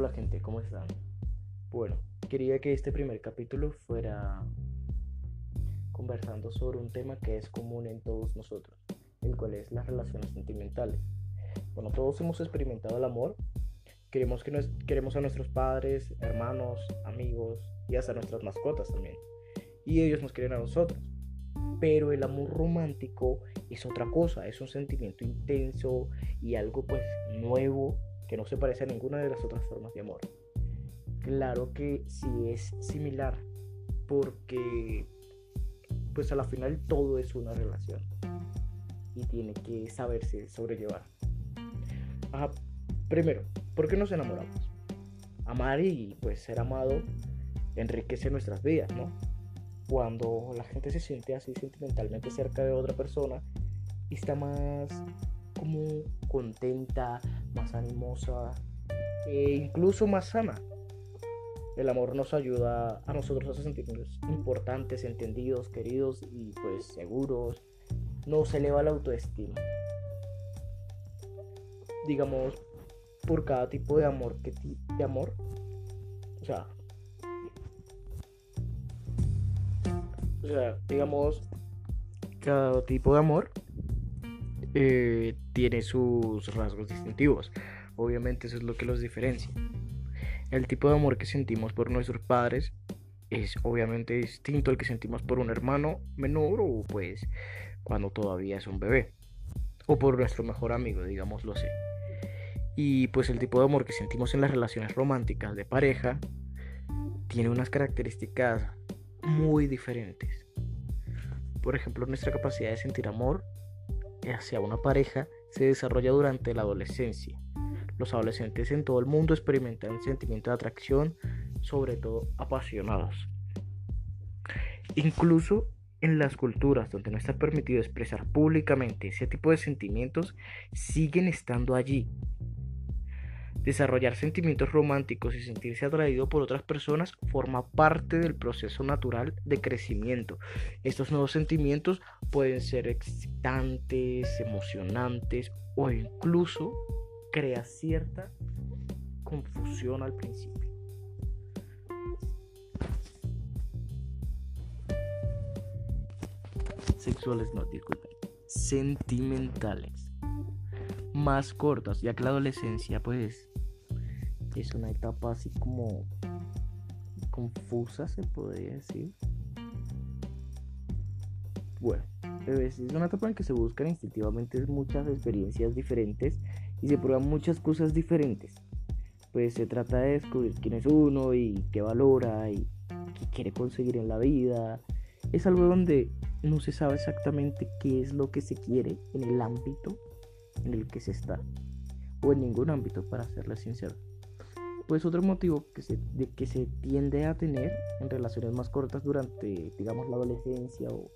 Hola gente, ¿cómo están? Bueno, quería que este primer capítulo fuera conversando sobre un tema que es común en todos nosotros, el cual es las relaciones sentimentales. Bueno, todos hemos experimentado el amor, queremos, que nos, queremos a nuestros padres, hermanos, amigos y hasta nuestras mascotas también. Y ellos nos quieren a nosotros. Pero el amor romántico es otra cosa, es un sentimiento intenso y algo pues nuevo que no se parece a ninguna de las otras formas de amor. Claro que sí es similar, porque pues a la final todo es una relación y tiene que saberse sobrellevar. Ajá. Primero, ¿por qué nos enamoramos? Amar y pues ser amado enriquece nuestras vidas, ¿no? Cuando la gente se siente así sentimentalmente cerca de otra persona, está más como contenta, más animosa e incluso más sana. El amor nos ayuda a nosotros a sentirnos importantes, entendidos, queridos y pues seguros. Nos eleva la autoestima. Digamos, por cada tipo de amor que de amor, o sea, o sea, digamos, cada tipo de amor eh, tiene sus rasgos distintivos. Obviamente eso es lo que los diferencia. El tipo de amor que sentimos por nuestros padres es obviamente distinto al que sentimos por un hermano menor o pues cuando todavía es un bebé. O por nuestro mejor amigo, digámoslo así. Y pues el tipo de amor que sentimos en las relaciones románticas de pareja tiene unas características muy diferentes. Por ejemplo, nuestra capacidad de sentir amor hacia una pareja se desarrolla durante la adolescencia. Los adolescentes en todo el mundo experimentan sentimientos de atracción, sobre todo apasionados. Incluso en las culturas donde no está permitido expresar públicamente ese tipo de sentimientos, siguen estando allí Desarrollar sentimientos románticos y sentirse atraído por otras personas forma parte del proceso natural de crecimiento. Estos nuevos sentimientos pueden ser excitantes, emocionantes o incluso crea cierta confusión al principio. Sexuales no, disculpen. Sentimentales. Más cortas, ya que la adolescencia pues es una etapa así como confusa, se podría decir. Bueno, es una etapa en que se buscan instintivamente muchas experiencias diferentes y se prueban muchas cosas diferentes. Pues se trata de descubrir quién es uno y qué valora y qué quiere conseguir en la vida. Es algo donde no se sabe exactamente qué es lo que se quiere en el ámbito en el que se está. O en ningún ámbito, para serle sincero. Pues otro motivo que se, de que se tiende a tener en relaciones más cortas durante, digamos, la adolescencia o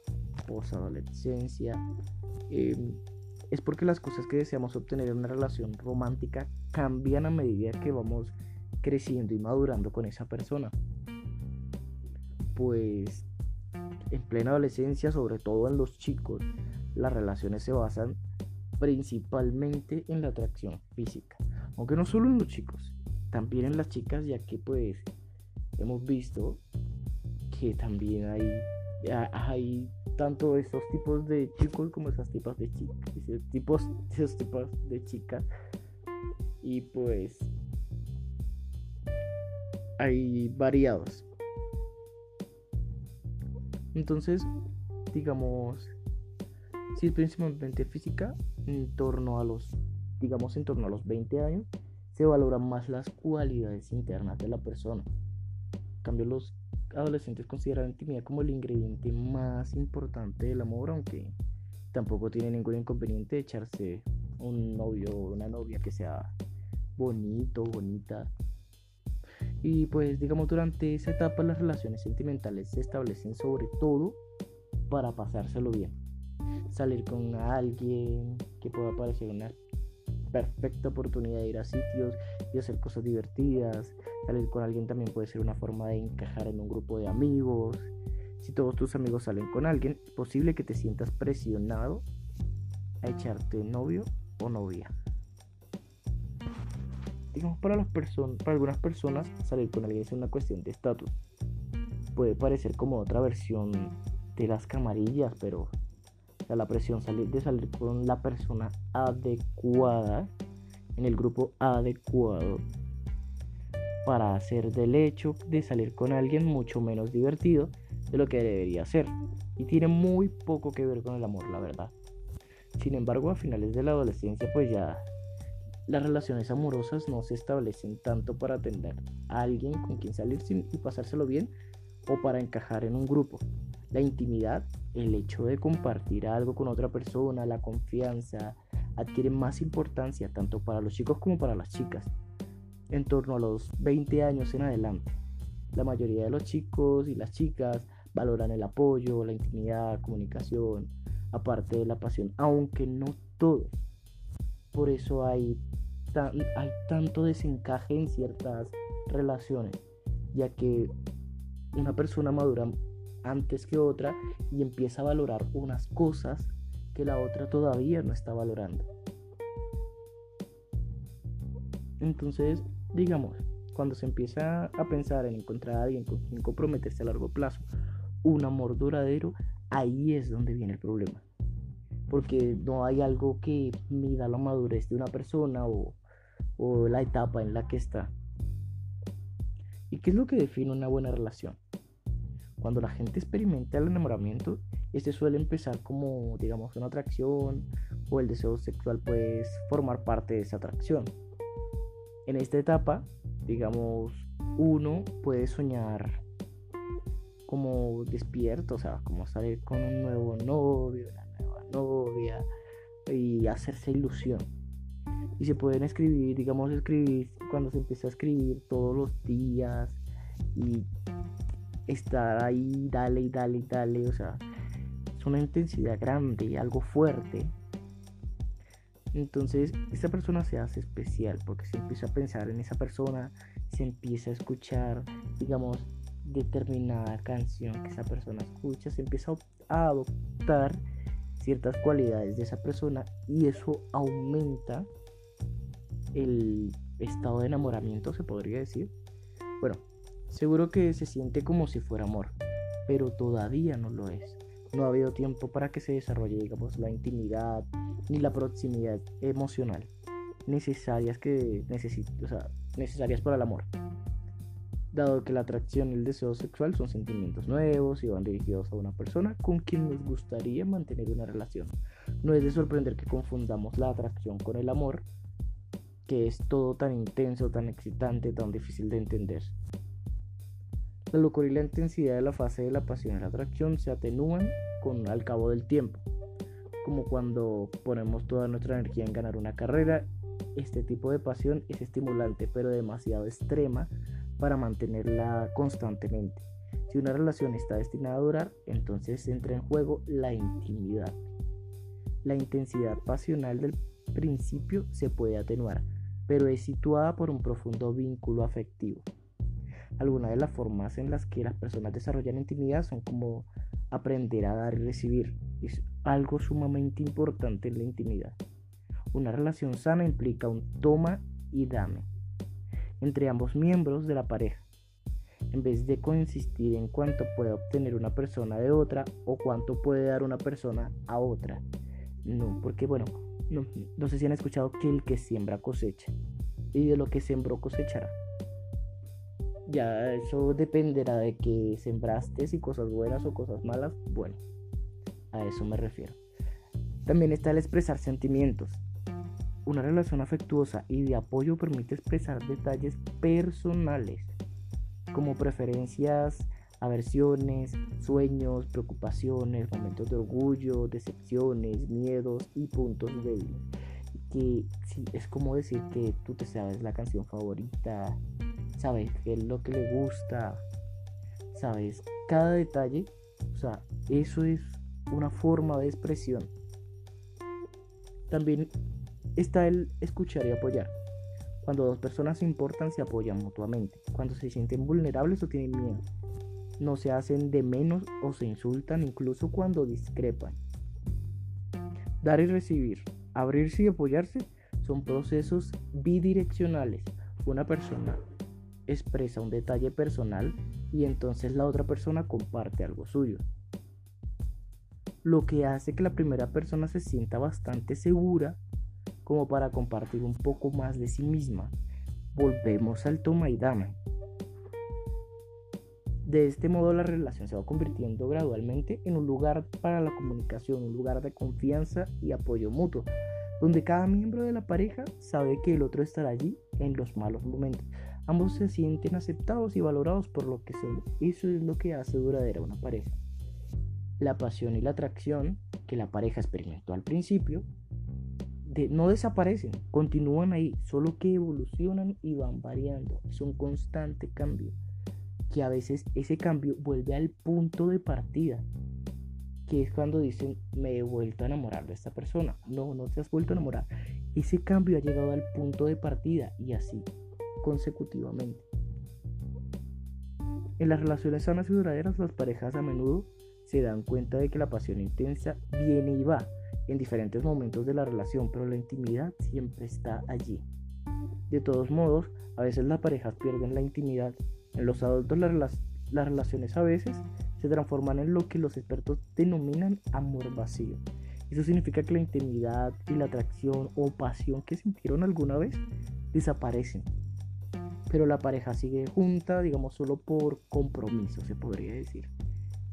posadolescencia, eh, es porque las cosas que deseamos obtener en una relación romántica cambian a medida que vamos creciendo y madurando con esa persona. Pues en plena adolescencia, sobre todo en los chicos, las relaciones se basan principalmente en la atracción física, aunque no solo en los chicos, también en las chicas, ya que pues hemos visto que también hay, hay tanto esos tipos de chicos como esas tipos de chicas, esos tipos, esos tipos de chicas. Y pues hay variados. Entonces, digamos, si es principalmente física, en torno a los, digamos, en torno a los 20 años, se valoran más las cualidades internas de la persona. En cambio, los adolescentes consideran la intimidad como el ingrediente más importante del amor, aunque tampoco tiene ningún inconveniente echarse un novio o una novia que sea bonito, bonita. Y pues digamos durante esa etapa las relaciones sentimentales se establecen sobre todo para pasárselo bien. Salir con alguien que pueda parecer una perfecta oportunidad de ir a sitios y hacer cosas divertidas. Salir con alguien también puede ser una forma de encajar en un grupo de amigos. Si todos tus amigos salen con alguien, es posible que te sientas presionado a echarte novio o novia. digamos, para, las personas, para algunas personas salir con alguien es una cuestión de estatus. Puede parecer como otra versión de las camarillas, pero la presión de salir con la persona adecuada en el grupo adecuado para hacer del hecho de salir con alguien mucho menos divertido de lo que debería ser. Y tiene muy poco que ver con el amor, la verdad. Sin embargo, a finales de la adolescencia, pues ya las relaciones amorosas no se establecen tanto para atender a alguien con quien salir y pasárselo bien o para encajar en un grupo. La intimidad, el hecho de compartir algo con otra persona, la confianza, adquieren más importancia tanto para los chicos como para las chicas en torno a los 20 años en adelante. La mayoría de los chicos y las chicas valoran el apoyo, la intimidad, comunicación, aparte de la pasión, aunque no todos. Por eso hay, hay tanto desencaje en ciertas relaciones, ya que una persona madura antes que otra y empieza a valorar unas cosas que la otra todavía no está valorando. Entonces, digamos, cuando se empieza a pensar en encontrar a alguien con quien comprometerse a largo plazo, un amor duradero, ahí es donde viene el problema. Porque no hay algo que mida la madurez de una persona o, la etapa en la que está. ¿Y qué es lo que define una buena relación? Cuando la gente experimenta el enamoramiento, este suele empezar como, digamos, una atracción o el deseo sexual puede formar parte de esa atracción. En esta etapa, digamos, uno puede soñar como despierto, o sea, como salir con un nuevo novio, una nueva novia y hacerse ilusión. Y se pueden escribir, digamos, escribir cuando se empieza a escribir todos los días y estar ahí, dale y dale y dale, o sea, es una intensidad grande, algo fuerte entonces, esta persona se hace especial porque se empieza a pensar en esa persona, se empieza a escuchar, digamos, determinada canción que esa persona escucha, se empieza a adoptar ciertas cualidades de esa persona y eso aumenta el estado de enamoramiento, se podría decir. Bueno, seguro que se siente como si fuera amor, pero todavía no lo es. No ha habido tiempo para que se desarrolle, digamos, la intimidad, ni la proximidad emocional necesarias que o sea, necesarias para el amor. Dado que la atracción y el deseo sexual son sentimientos nuevos y van dirigidos a una persona con quien nos gustaría mantener una relación. No es de sorprender que confundamos la atracción con el amor, que es todo tan intenso, tan excitante, tan difícil de entender. La locura y la intensidad de la fase de la pasión y la atracción se atenúan con al cabo del tiempo como cuando ponemos toda nuestra energía en ganar una carrera. Este tipo de pasión es estimulante pero demasiado extrema para mantenerla constantemente. Si una relación está destinada a durar, entonces entra en juego la intimidad. La intensidad pasional del principio se puede atenuar, pero es situada por un profundo vínculo afectivo. Algunas de las formas en las que las personas desarrollan intimidad son como aprender a dar y recibir, es algo sumamente importante en la intimidad. Una relación sana implica un toma y dame entre ambos miembros de la pareja, en vez de consistir en cuánto puede obtener una persona de otra o cuánto puede dar una persona a otra. No, porque bueno, no, no sé si han escuchado que el que siembra cosecha y de lo que sembró cosechará. Ya eso dependerá de que sembraste si cosas buenas o cosas malas. Bueno, a eso me refiero. También está el expresar sentimientos. Una relación afectuosa y de apoyo permite expresar detalles personales, como preferencias, aversiones, sueños, preocupaciones, momentos de orgullo, decepciones, miedos y puntos débiles. Que sí, es como decir que tú te sabes la canción favorita, sabes qué es lo que le gusta, sabes cada detalle. O sea, eso es una forma de expresión. También está el escuchar y apoyar. Cuando dos personas se importan, se apoyan mutuamente. Cuando se sienten vulnerables o tienen miedo. No se hacen de menos o se insultan incluso cuando discrepan. Dar y recibir, abrirse y apoyarse son procesos bidireccionales. una persona expresa un detalle personal y entonces la otra persona comparte algo suyo. Lo que hace que la primera persona se sienta bastante segura como para compartir un poco más de sí misma. Volvemos al toma y dame. De este modo la relación se va convirtiendo gradualmente en un lugar para la comunicación, un lugar de confianza y apoyo mutuo, donde cada miembro de la pareja sabe que el otro estará allí en los malos momentos. Ambos se sienten aceptados y valorados por lo que son. Eso es lo que hace duradera una pareja. La pasión y la atracción que la pareja experimentó al principio no desaparecen, continúan ahí, solo que evolucionan y van variando. Es un constante cambio que a veces ese cambio vuelve al punto de partida, que es cuando dicen me he vuelto a enamorar de esta persona. No, no te has vuelto a enamorar. Ese cambio ha llegado al punto de partida y así consecutivamente. En las relaciones sanas y duraderas las parejas a menudo se dan cuenta de que la pasión intensa viene y va en diferentes momentos de la relación, pero la intimidad siempre está allí. De todos modos, a veces las parejas pierden la intimidad en los adultos las, relaciones a veces se transforman en lo que los expertos denominan amor vacío. Eso significa que la intimidad y la atracción o pasión que sintieron alguna vez desaparecen. Pero la pareja sigue junta, digamos, solo por compromiso, se podría decir.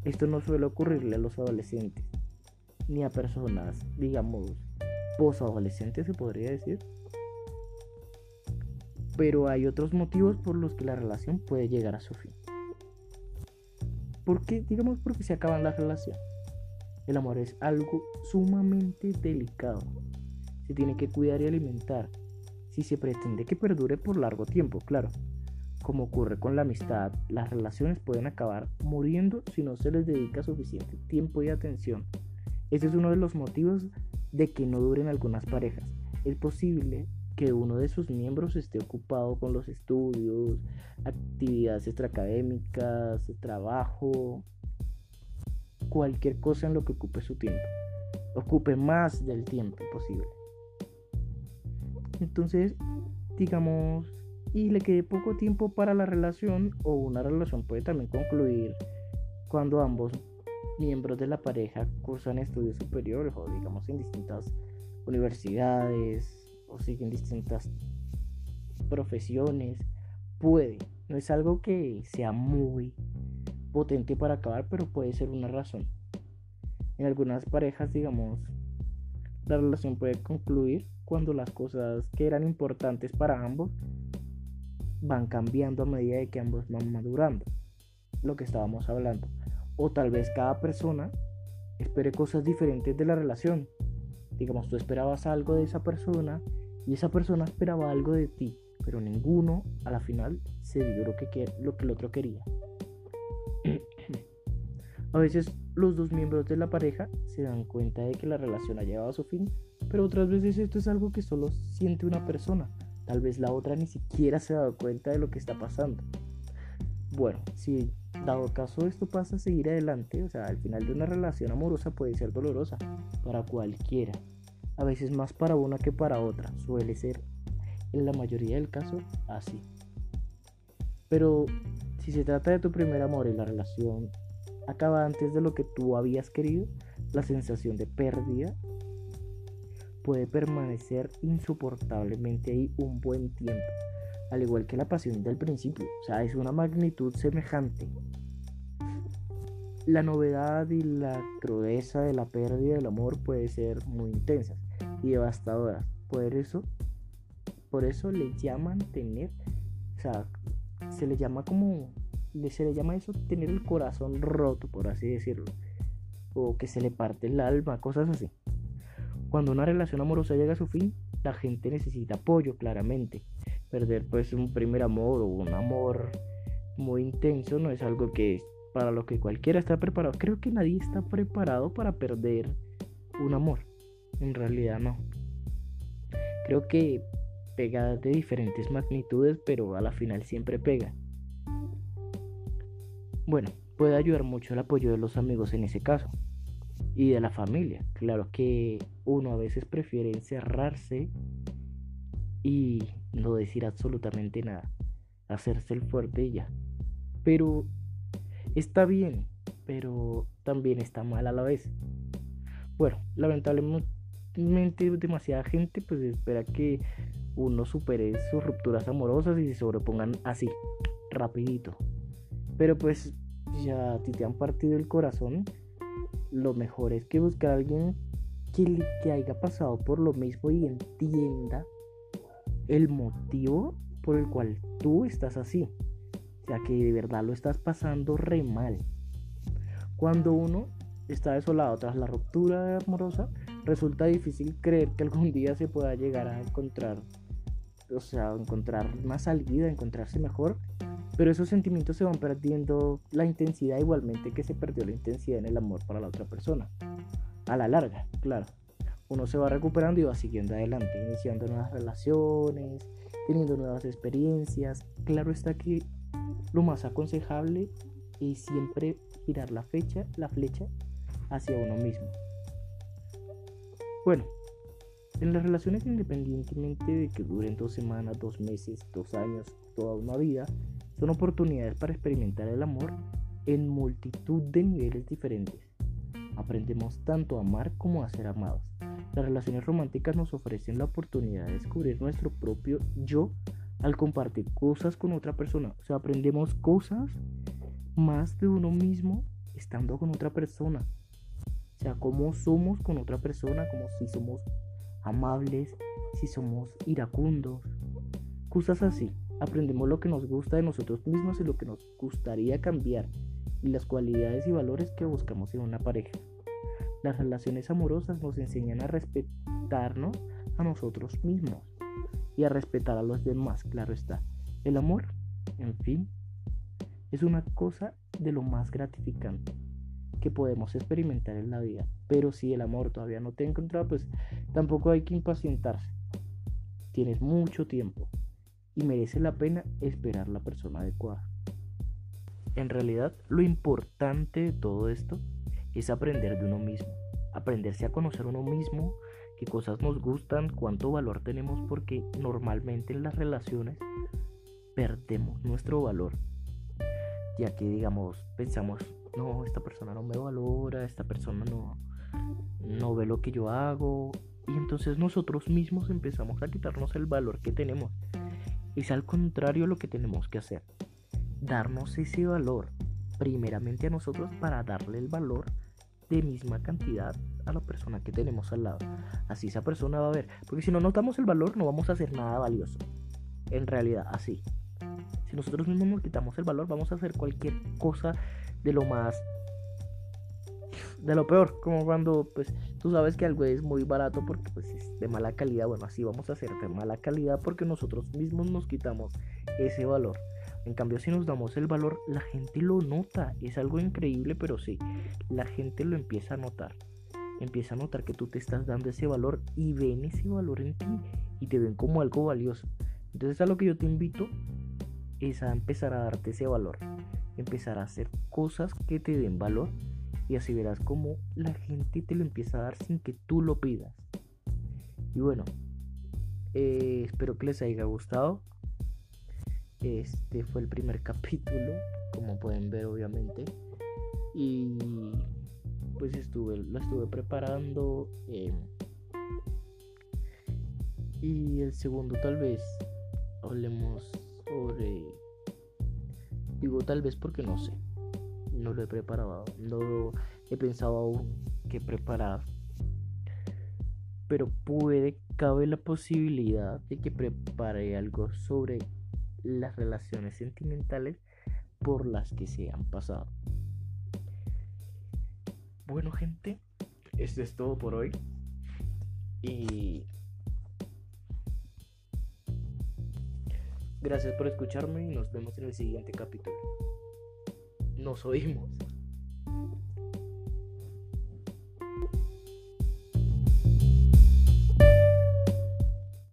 Esto no suele ocurrirle a los adolescentes, ni a personas, digamos, posadolescentes, se podría decir pero hay otros motivos por los que la relación puede llegar a su fin. ¿Por qué? Digamos porque se acaba la relación. El amor es algo sumamente delicado. Se tiene que cuidar y alimentar. Si se pretende que perdure por largo tiempo, claro. Como ocurre con la amistad, las relaciones pueden acabar muriendo si no se les dedica suficiente tiempo y atención. Este es uno de los motivos de que no duren algunas parejas. Es posible que uno de sus miembros esté ocupado con los estudios, actividades extraacadémicas, trabajo, cualquier cosa en lo que ocupe su tiempo. Ocupe más del tiempo posible. Entonces, digamos, y le quede poco tiempo para la relación o una relación puede también concluir cuando ambos miembros de la pareja cursan estudios superiores o digamos en distintas universidades, o siguen distintas profesiones, puede. No es algo que sea muy potente para acabar, pero puede ser una razón. En algunas parejas, digamos, la relación puede concluir cuando las cosas que eran importantes para ambos van cambiando a medida de que ambos van madurando. Lo que estábamos hablando. O tal vez cada persona espere cosas diferentes de la relación. Digamos, tú esperabas algo de esa persona y esa persona esperaba algo de ti, pero ninguno a la final se dio lo que, lo que el otro quería. a veces los dos miembros de la pareja se dan cuenta de que la relación ha llegado a su fin, pero otras veces esto es algo que solo siente una persona. Tal vez la otra ni siquiera se ha dado cuenta de lo que está pasando. Bueno, si dado caso esto pasa a seguir adelante, o sea, al final de una relación amorosa puede ser dolorosa para cualquiera a veces más para una que para otra. Suele ser en la mayoría del caso así. Pero si se trata de tu primer amor y la relación acaba antes de lo que tú habías querido, la sensación de pérdida puede permanecer insoportablemente ahí un buen tiempo, al igual que la pasión del principio, o sea, es una magnitud semejante. La novedad y la crudeza de la pérdida del amor puede ser muy intensa y devastadoras. Por eso, por eso le llaman tener, o sea, se le llama como, se le llama eso tener el corazón roto, por así decirlo, o que se le parte el alma, cosas así. Cuando una relación amorosa llega a su fin, la gente necesita apoyo, claramente. Perder pues un primer amor o un amor muy intenso no es algo que para lo que cualquiera está preparado. Creo que nadie está preparado para perder un amor. En realidad no. Creo que pega de diferentes magnitudes, pero a la final siempre pega. Bueno, puede ayudar mucho el apoyo de los amigos en ese caso. Y de la familia. Claro que uno a veces prefiere encerrarse y no decir absolutamente nada, hacerse el fuerte y ya. Pero está bien, pero también está mal a la vez. Bueno, lamentablemente demasiada gente pues espera que uno supere sus rupturas amorosas y se sobrepongan así, rapidito. Pero pues ya a ti te han partido el corazón, lo mejor es que buscar a alguien que, que haya pasado por lo mismo y entienda el motivo por el cual tú estás así. O sea, que de verdad lo estás pasando re mal. Cuando uno está desolado tras la ruptura amorosa, resulta difícil creer que algún día se pueda llegar a encontrar, o sea, encontrar una salida, encontrarse mejor. Pero esos sentimientos se van perdiendo la intensidad igualmente que se perdió la intensidad en el amor para la otra persona. A la larga, claro. Uno se va recuperando y va siguiendo adelante, iniciando nuevas relaciones, teniendo nuevas experiencias. Claro está que lo más aconsejable es siempre girar la fecha, la flecha hacia uno mismo. Bueno, en las relaciones independientemente de que duren dos semanas, dos meses, dos años, toda una vida, son oportunidades para experimentar el amor en multitud de niveles diferentes. Aprendemos tanto a amar como a ser amados. Las relaciones románticas nos ofrecen la oportunidad de descubrir nuestro propio yo al compartir cosas con otra persona. O sea, aprendemos cosas más de uno mismo estando con otra persona. O sea, cómo somos con otra persona, como si somos amables, si somos iracundos, cosas así. Aprendemos lo que nos gusta de nosotros mismos y lo que nos gustaría cambiar y las cualidades y valores que buscamos en una pareja. Las relaciones amorosas nos enseñan a respetarnos a nosotros mismos y a respetar a los demás, claro está. El amor, en fin, es una cosa de lo más gratificante que podemos experimentar en la vida. Pero si el amor todavía no te ha encontrado, pues tampoco hay que impacientarse. Tienes mucho tiempo merece la pena esperar la persona adecuada. En realidad, lo importante de todo esto es aprender de uno mismo, aprenderse a conocer uno mismo, qué cosas nos gustan, cuánto valor tenemos, porque normalmente en las relaciones perdemos nuestro valor, ya que digamos, pensamos, no, esta persona no me valora, esta persona no, no ve lo que yo hago. Y entonces nosotros mismos empezamos a quitarnos el valor que tenemos. Es al contrario lo que tenemos que hacer. Darnos ese valor, primeramente a nosotros, para darle el valor de misma cantidad a la persona que tenemos al lado. Así esa persona va a ver. Porque si no notamos el valor, no vamos a hacer nada valioso. En realidad, así. Si nosotros mismos nos quitamos el valor, vamos a hacer cualquier cosa de lo más de lo peor, como cuando pues tú sabes que algo es muy barato porque pues es de mala calidad, bueno, así vamos a hacer de mala calidad porque nosotros mismos nos quitamos ese valor. En cambio, si nos damos el valor, la gente lo nota. Es algo increíble, pero sí, la gente lo empieza a notar. Empieza a notar que tú te estás dando ese valor y ven ese valor en ti y te ven como algo valioso. Entonces a lo que yo te invito es a empezar a darte ese valor empezar a hacer cosas que te den valor y así verás como la gente te lo empieza a dar sin que tú lo pidas. Y bueno, eh, espero que les haya gustado. Este fue el primer capítulo, como pueden ver obviamente. Y pues estuve, lo estuve preparando. Em, y el segundo tal vez hablemos sobre Digo tal vez porque no sé. No lo he preparado. No he pensado aún qué preparar. Pero puede, cabe la posibilidad de que prepare algo sobre las relaciones sentimentales por las que se han pasado. Bueno gente, esto es todo por hoy. Y Gracias por escucharme y nos vemos en el siguiente capítulo. Nos oímos.